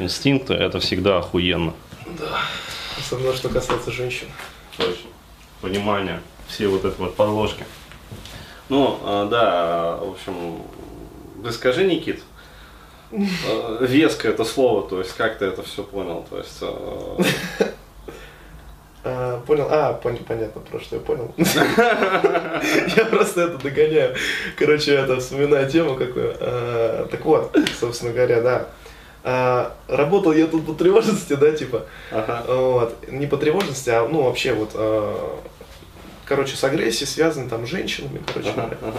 инстинкты, это всегда охуенно. Да. Особенно, что касается женщин. Точно. Понимание, все вот это вот подложки. Ну, а, да, в общем, ты скажи, Никит, а, веско это слово, то есть как ты это все понял, то есть... а, понял? А, пон- понятно, про что я понял. Я просто это догоняю. Короче, это вспоминаю тему какую. Так вот, собственно говоря, да. А, Работал я тут по тревожности, да, типа. Ага. Вот. Не по тревожности, а ну вообще вот, а, короче, с агрессией связаны там с женщинами, короче Ага, говоря. ага.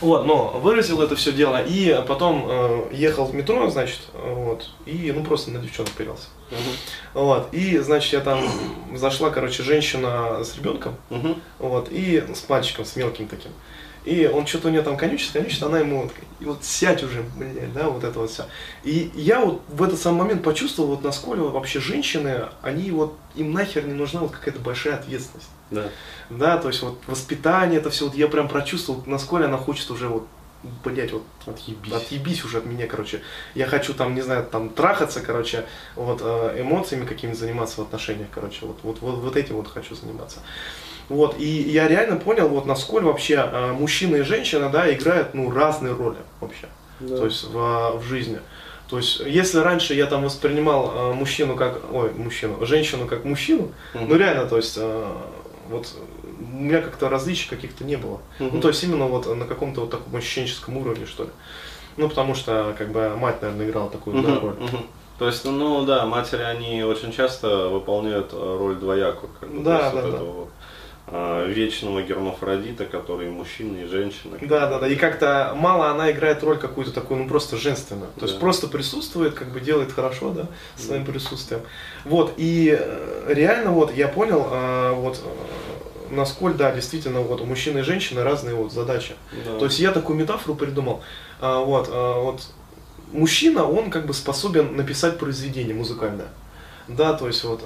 Вот, но выразил это все дело и потом э, ехал в метро, значит, вот, и ну просто на девчонку пирался. Мгм. Вот, и, значит, я там зашла, короче, женщина с ребенком, Мгм. вот, и с мальчиком, с мелким таким. И он что-то у нее там конючит, конючит, она ему вот, и вот сядь уже, блядь, да, вот это вот все. И я вот в этот самый момент почувствовал, вот насколько вообще женщины, они вот, им нахер не нужна вот какая-то большая ответственность. Да. Да, то есть вот воспитание, это все, вот я прям прочувствовал, насколько она хочет уже вот, блять, вот Отъебись. отъебись уже от меня, короче. Я хочу там, не знаю, там трахаться, короче, вот э, эмоциями какими заниматься в отношениях, короче, вот, вот, вот, вот этим вот хочу заниматься. Вот, и я реально понял, вот насколько вообще э, мужчина и женщина, да, играют, ну, разные роли вообще, Да. то есть в, в жизни. То есть, если раньше я там воспринимал э, мужчину как, ой, мужчину, женщину как мужчину, Мгм. ну реально, то есть, э, вот у меня как-то различий каких-то не было. Мгм. Ну, то есть именно вот на каком-то вот таком ощущенческом уровне, что ли. Ну, потому что, как бы, мать, наверное, играла такую да, Мгм, роль. мгм. То есть, ну да, матери, они очень часто выполняют э, роль двоякую. Как бы, Да, есть да, вот да. этого вот, а, вечного гермафродита, который и мужчина, и женщина. Да, да, да. И как-то мало она играет роль какую-то такую, ну просто женственную. То есть Да. просто присутствует, как бы делает хорошо, да, своим присутствием. Вот, и э, реально вот я понял, э, вот насколько, да, действительно, вот у мужчины и женщины разные вот задачи. Да. То есть я такую метафору придумал. А, вот, а, вот мужчина, он как бы способен написать произведение музыкальное. Да, то есть вот,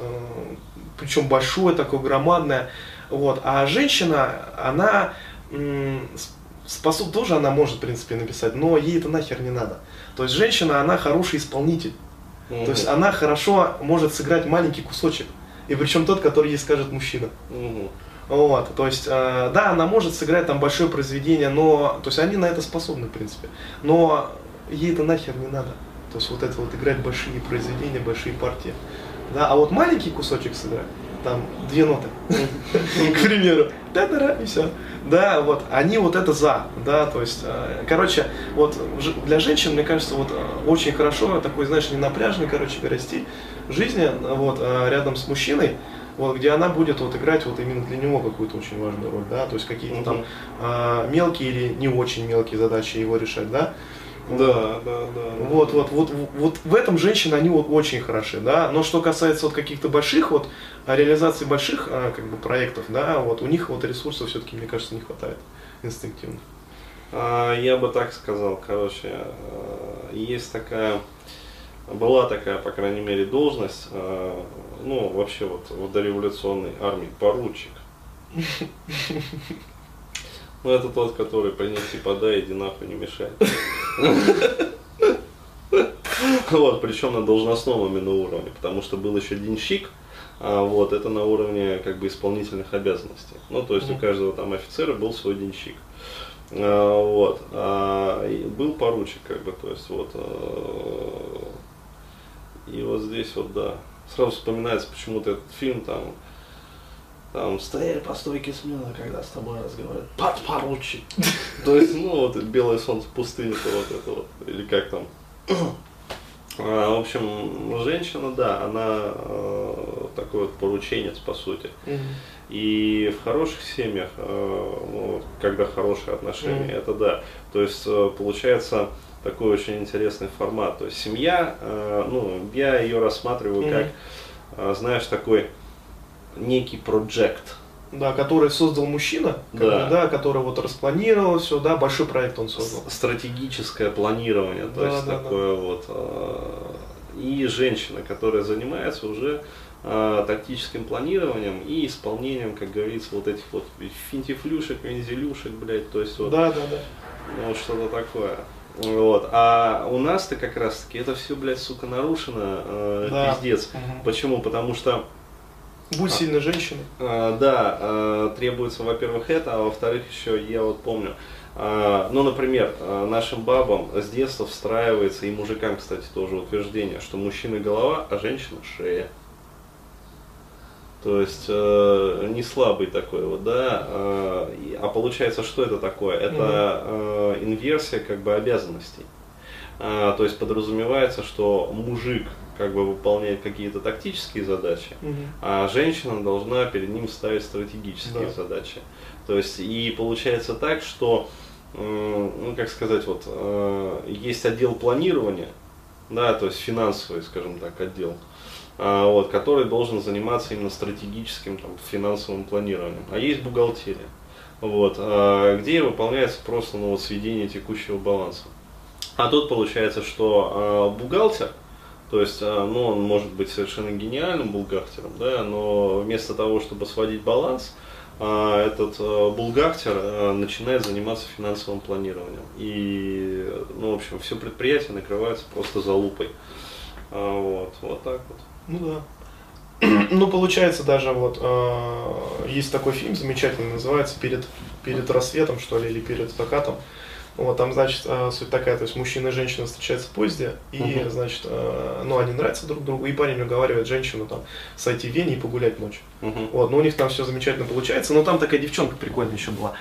причем большое такое, громадное. Вот. А женщина, она способ, тоже она может, в принципе, написать, но ей это нахер не надо. То есть женщина, она хороший исполнитель. Мгм. То есть она хорошо может сыграть маленький кусочек. И причем тот, который ей скажет мужчина. Мгм. Вот, то есть, э, да, она может сыграть там большое произведение, но, то есть они на это способны, в принципе, но ей это нахер не надо. То есть вот это вот играть большие произведения, большие партии. Да, а вот маленький кусочек сыграть, там две ноты, к примеру, да да и все. Да, вот, они вот это за, да, то есть, э, короче, вот для женщин, мне кажется, вот э, очень хорошо такой, знаешь, не напряжный, короче говоря, жизни, вот, э, рядом с мужчиной, вот, где она будет вот играть вот именно для него какую-то очень важную роль, да, то есть какие-то там Мгм. а, мелкие или не очень мелкие задачи его решать, да. Да, да, да. Вот, вот, вот, вот в этом женщины, они вот очень хороши, да, но что касается вот каких-то больших вот, а, реализации больших, а, как бы, проектов, да, вот, у них вот ресурсов все-таки, мне кажется, не хватает инстинктивно. Я бы так сказал, короче, э, есть такая, была такая, по крайней мере, должность, э, ну, вообще вот в дореволюционной армии, поручик. Ну, это тот, который принеси, подай, иди нахуй, не мешай. Вот, причем на должностном именно уровне, потому что был еще денщик, а вот это на уровне как бы исполнительных обязанностей. Ну, то есть у каждого там офицера был свой денщик. А, вот. А, был поручик, как бы, то есть вот. И вот здесь вот, да. Сразу вспоминается почему-то этот фильм там. Там стояли по стойке смело, когда с тобой разговаривают. Подпоручик. То есть, ну вот белое солнце пустыни, то вот это вот. Или как там. А, В общем, женщина, да, она э, такой вот порученец, по сути. И в хороших семьях, э, ну, когда хорошие отношения, Мгм. это да. То есть э, получается такой очень интересный формат. То есть семья, э, ну, я ее рассматриваю Мгм. как, э, знаешь, такой некий проект. Да, который создал мужчина, Да. бы, да, который вот распланировал все, да, большой проект он создал. Стратегическое планирование, то Да, есть да, да. такое вот. э, И женщина, которая занимается уже тактическим планированием и исполнением, как говорится, вот этих вот финтифлюшек, вензелюшек, блядь, то есть вот Да, да, да. Ну, вот что-то такое. Вот. А у нас-то как раз-таки это все, блядь, сука, нарушено, э, Да. пиздец. Мгм. Почему? Потому что Будь сильной женщиной. А, Да, а, требуется, во-первых, это, а во-вторых, еще я вот помню, а, ну, например, а, нашим бабам с детства встраивается, и мужикам, кстати, тоже утверждение, что мужчина голова, а женщина шея. То есть э, не слабый такой вот, да. э, а получается, что это такое? Это э, инверсия как бы обязанностей. А, то есть подразумевается, что мужик как бы выполняет какие-то тактические задачи, Мгм. а женщина должна перед ним ставить стратегические Да. задачи. То есть и получается так, что, ну как сказать, вот э, есть отдел планирования, да, то есть финансовый, скажем так, отдел, а, вот, который должен заниматься именно стратегическим там, финансовым планированием. А есть бухгалтерия, вот, а, где выполняется просто ну, вот, сведение текущего баланса. А тут получается, что а, бухгалтер, то есть, а, ну, он может быть совершенно гениальным бухгалтером, да, но вместо того, чтобы сводить баланс, этот бухгалтер начинает заниматься финансовым планированием. И, ну, в общем, все предприятие накрывается просто залупой. Вот, вот так вот. Ну да. Ну, получается, даже вот э, есть такой фильм замечательный, называется Перед, перед рассветом, что ли, или перед закатом. Вот там, значит, э, суть такая, то есть мужчина и женщина встречаются в поезде, и, Мгм. значит, э, ну, они нравятся друг другу, и парень уговаривает женщину там сойти в Вене и погулять ночью. Мгм. Вот, но у них там все замечательно получается, но там такая девчонка прикольная еще была.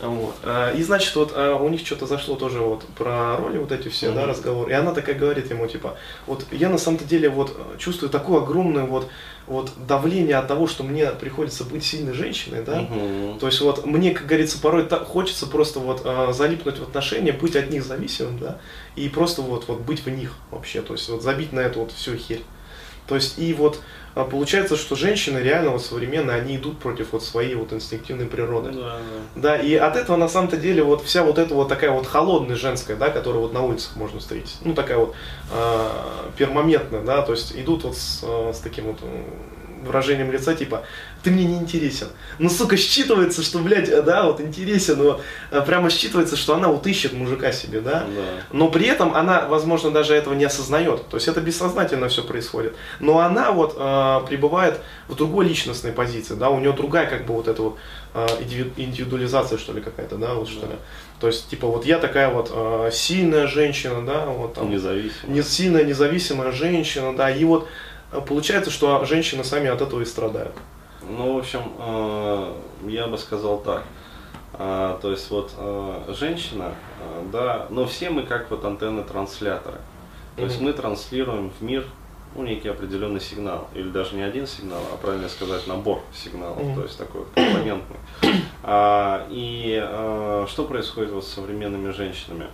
Мгм. Вот. А, И значит, вот у них что-то зашло тоже вот про роли вот эти все, да, Мгм. разговоры. И она такая говорит ему, типа, вот я на самом-то деле вот э, чувствую такое огромное вот, вот давление от того, что мне приходится быть сильной женщиной, да. Мгм. То есть вот мне, как говорится, порой хочется просто вот залипнуть в отношения, быть от них зависимым, да, и просто вот, вот быть в них вообще, то есть вот забить на эту вот всю херь. То есть и вот а, получается, что женщины реально вот современные, они идут против вот своей вот инстинктивной природы. Да, да. Да, и от этого на самом-то деле вот вся вот эта вот такая вот холодная женская, да, которую вот на улицах можно встретить, ну такая вот э, пермоментная, да, то есть идут вот с, э, с таким вот выражением лица типа ты мне не интересен. Ну, сука, считывается, что, блядь, э, да, вот интересен, но э, прямо считывается, что она вот ищет мужика себе, да. Да. Но при этом она, возможно, даже этого не осознает. То есть это бессознательно все происходит. Но она вот э, пребывает в другой личностной позиции, да, у нее другая как бы вот эта вот э, индиви- индивидуализация, что ли, какая-то, да, вот что ли. То есть, типа, вот я такая вот э, сильная женщина, да, вот там, Независимо. не сильная, независимая женщина, да, и вот получается, что женщины сами от этого и страдают. Ну, в общем, э, я бы сказал так. А, то есть вот э, женщина, э, да, но все мы как вот антенны-трансляторы. То есть мы транслируем в мир ну, некий определенный сигнал, или даже не один сигнал, а правильно сказать набор сигналов, Мгм. то есть такой компонентный. А, и э, что происходит вот с современными женщинами?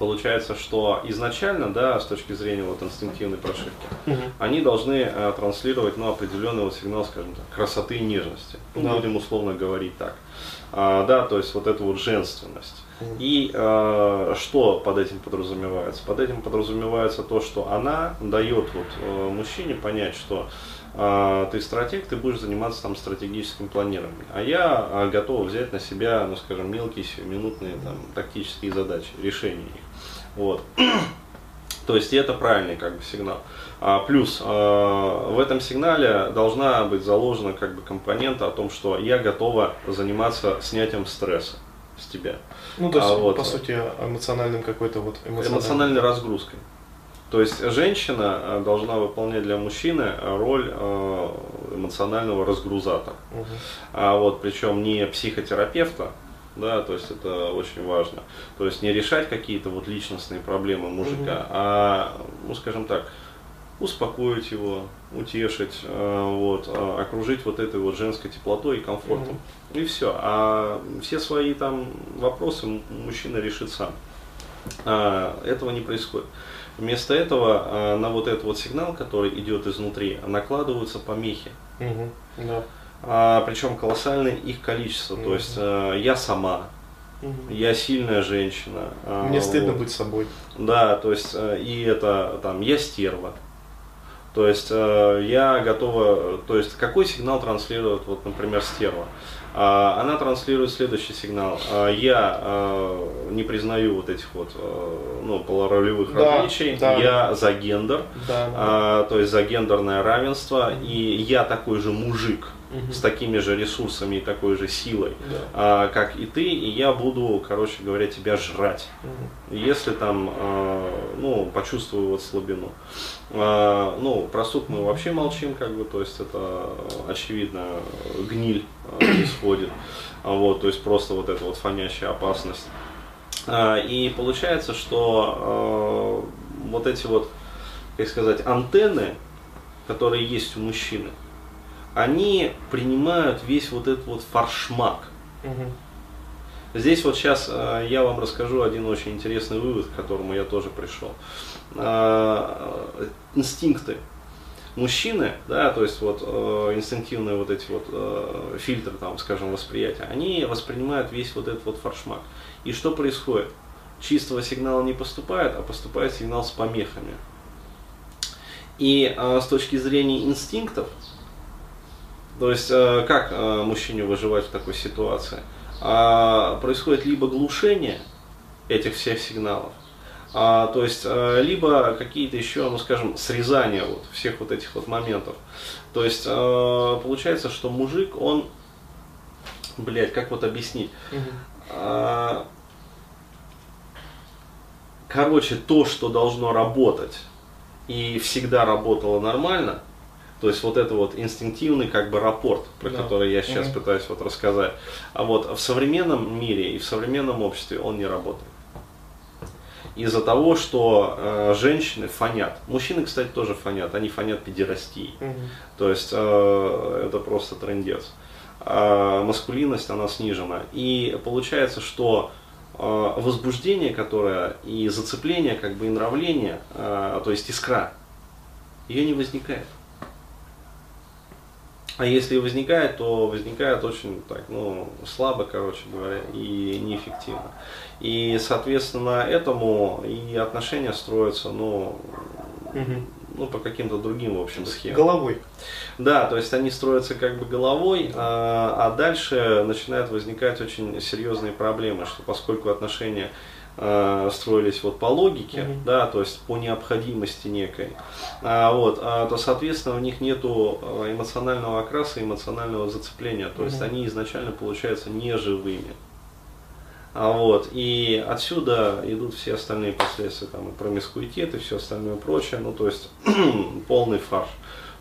Получается, что изначально, да, с точки зрения вот инстинктивной прошивки, они должны э, транслировать ну, определенный вот сигнал, скажем так, красоты и нежности. Ну, Да. Будем условно говорить так. А, да, то есть вот эту вот женственность. И э, что под этим подразумевается? Под этим подразумевается то, что она дает вот, э, мужчине понять, что э, ты стратег, ты будешь заниматься там стратегическим планированием. А я э, готов взять на себя, ну скажем, мелкие сиюминутные там, тактические задачи, решения их. Вот. То есть и это правильный как бы сигнал. А, плюс э, в этом сигнале должна быть заложена как бы компонента о том, что я готова заниматься снятием стресса с тебя, Ну, то есть, А вот- по сути, эмоциональным какой-то вот эмоциональной разгрузкой. То есть женщина э, должна выполнять для мужчины роль эмоционального разгрузатора. Мгм. А вот причем не психотерапевта, да, то есть это очень важно. То есть не решать какие-то вот личностные проблемы мужика, Мгм. а, ну скажем так, успокоить его, утешить, э, вот, э, окружить вот этой вот женской теплотой и комфортом. И все. А все свои там вопросы мужчина решит сам. А, этого не происходит. Вместо этого а, на вот этот вот сигнал, который идет изнутри, накладываются помехи. Мгм. Да. А, причем колоссальное их количество. То Мгм. есть э, я сама, Мгм. я сильная женщина. а, Мне стыдно вот. быть собой. Да, то есть э, и это там я стерва. То есть э, я готова, то есть какой сигнал транслирует, вот, например, стерва? А, она транслирует следующий сигнал. А, я а, не признаю вот этих вот ну, полуролевых да, различий. Да. Я за гендер, да, да. то есть за гендерное равенство. И я такой же мужик угу. с такими же ресурсами и такой же силой, да. как и ты. И я буду, короче говоря, тебя жрать. Угу. Если там, ну, почувствую вот слабину. Ну, про суд мы вообще молчим, как бы, то есть это очевидно гниль происходит. А вот, то есть просто вот эта вот фонящая опасность. А, и получается, что э, вот эти вот, как сказать, антенны, которые есть у мужчины, они принимают весь вот этот вот фаршмак. Угу. Здесь вот сейчас э, я вам расскажу один очень интересный вывод, к которому я тоже пришел. Э, инстинкты мужчины, да, то есть вот э, инстинктивные вот эти вот э, фильтры, там, скажем, восприятия, они воспринимают весь вот этот вот фаршмак. И что происходит? Чистого сигнала не поступает, а поступает сигнал с помехами. И э, с точки зрения инстинктов, то есть э, как э, мужчине выживать в такой ситуации, э, происходит либо глушение этих всех сигналов, а, то есть, а, либо какие-то еще, ну скажем, срезания вот всех вот этих вот моментов. То есть, а, получается, что мужик, он, блядь, как вот объяснить? А, короче, то, что должно работать и всегда работало нормально, то есть вот это вот инстинктивный как бы рапорт, про да. который я сейчас угу. пытаюсь вот рассказать. А вот в современном мире и в современном обществе он не работает из-за того, что э, женщины фонят. Мужчины, кстати, тоже фонят. Они фонят педерастией. Угу. То есть э, это просто трендец. А маскулинность, она снижена. И получается, что э, возбуждение, которое и зацепление, как бы и нравление, э, то есть искра, ее не возникает. А если возникает, то возникает очень так, ну, слабо, короче говоря, и неэффективно. И, соответственно, этому и отношения строятся, ну, угу. ну по каким-то другим, в общем, схемам. Головой. Да, то есть они строятся как бы головой, а, а дальше начинают возникать очень серьезные проблемы, что поскольку отношения Э, строились вот по логике, mm-hmm. да, то есть по необходимости некой, а, вот, а, то, соответственно, у них нету э, эмоционального окраса, эмоционального зацепления, то mm-hmm. есть они изначально получаются неживыми. А вот, и отсюда идут все остальные последствия, там, и промискуитет, и все остальное прочее, ну, то есть полный фарш.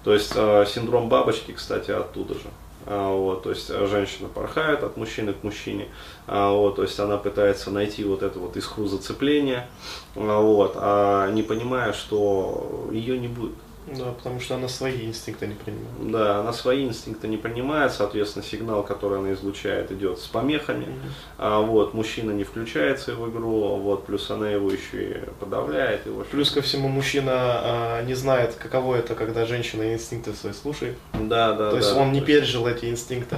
То есть э, синдром бабочки, кстати, оттуда же. А, вот, то есть женщина порхает от мужчины к мужчине, а, вот, то есть она пытается найти вот это вот искру зацепления, а, вот, а не понимая, что ее не будет. Да, потому что она свои инстинкты не принимает. Да, она свои инстинкты не принимает, соответственно, сигнал, который она излучает, идет с помехами. Mm-hmm. А, вот, мужчина не включается в игру, вот, плюс она его еще и подавляет. Его плюс ко всему, мужчина а, не знает, каково это, когда женщина инстинкты свои слушает. Да, да. То есть да, он не пережил эти инстинкты.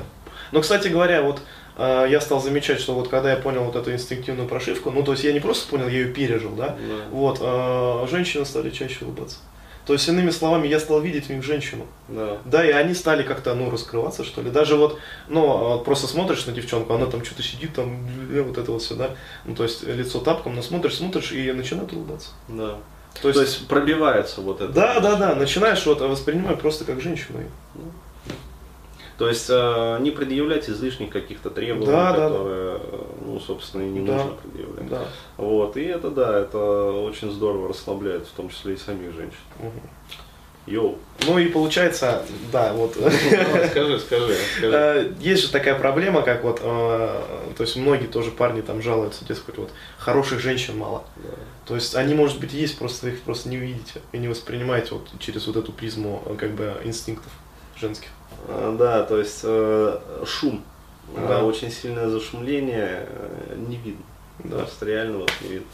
Но, кстати говоря, вот а, я стал замечать, что вот когда я понял вот эту инстинктивную прошивку, ну то есть я не просто понял, я ее пережил, да, да. вот, а, женщины стали чаще улыбаться. То есть, иными словами, я стал видеть в них женщину. Да. Да, и они стали как-то, ну, раскрываться, что ли. Даже вот, ну, а, просто смотришь на девчонку, она там что-то сидит, там, э, вот это вот все, да. Ну, то есть, лицо тапком, но смотришь, смотришь, и начинает улыбаться. Да. То есть, то есть пробивается вот это. Да, да, да, начинаешь вот воспринимать просто как женщину. Ну. То есть э, не предъявлять излишних каких-то требований, да, которые, да, ну, собственно, и не да, нужно предъявлять. Да. Вот, и это, да, это очень здорово расслабляет, в том числе и самих женщин. Угу. Йоу. Ну и получается, да, вот. Ну, скажи, скажи, скажи. Э, есть же такая проблема, как вот, э, то есть многие тоже парни там жалуются, дескать, вот хороших женщин мало. Да. То есть они, может быть, есть, просто их просто не увидите и не воспринимаете вот через вот эту призму как бы инстинктов женских. А, да, то есть э, шум, да. очень сильное зашумление э, не видно. Да. Просто реально вот не видно.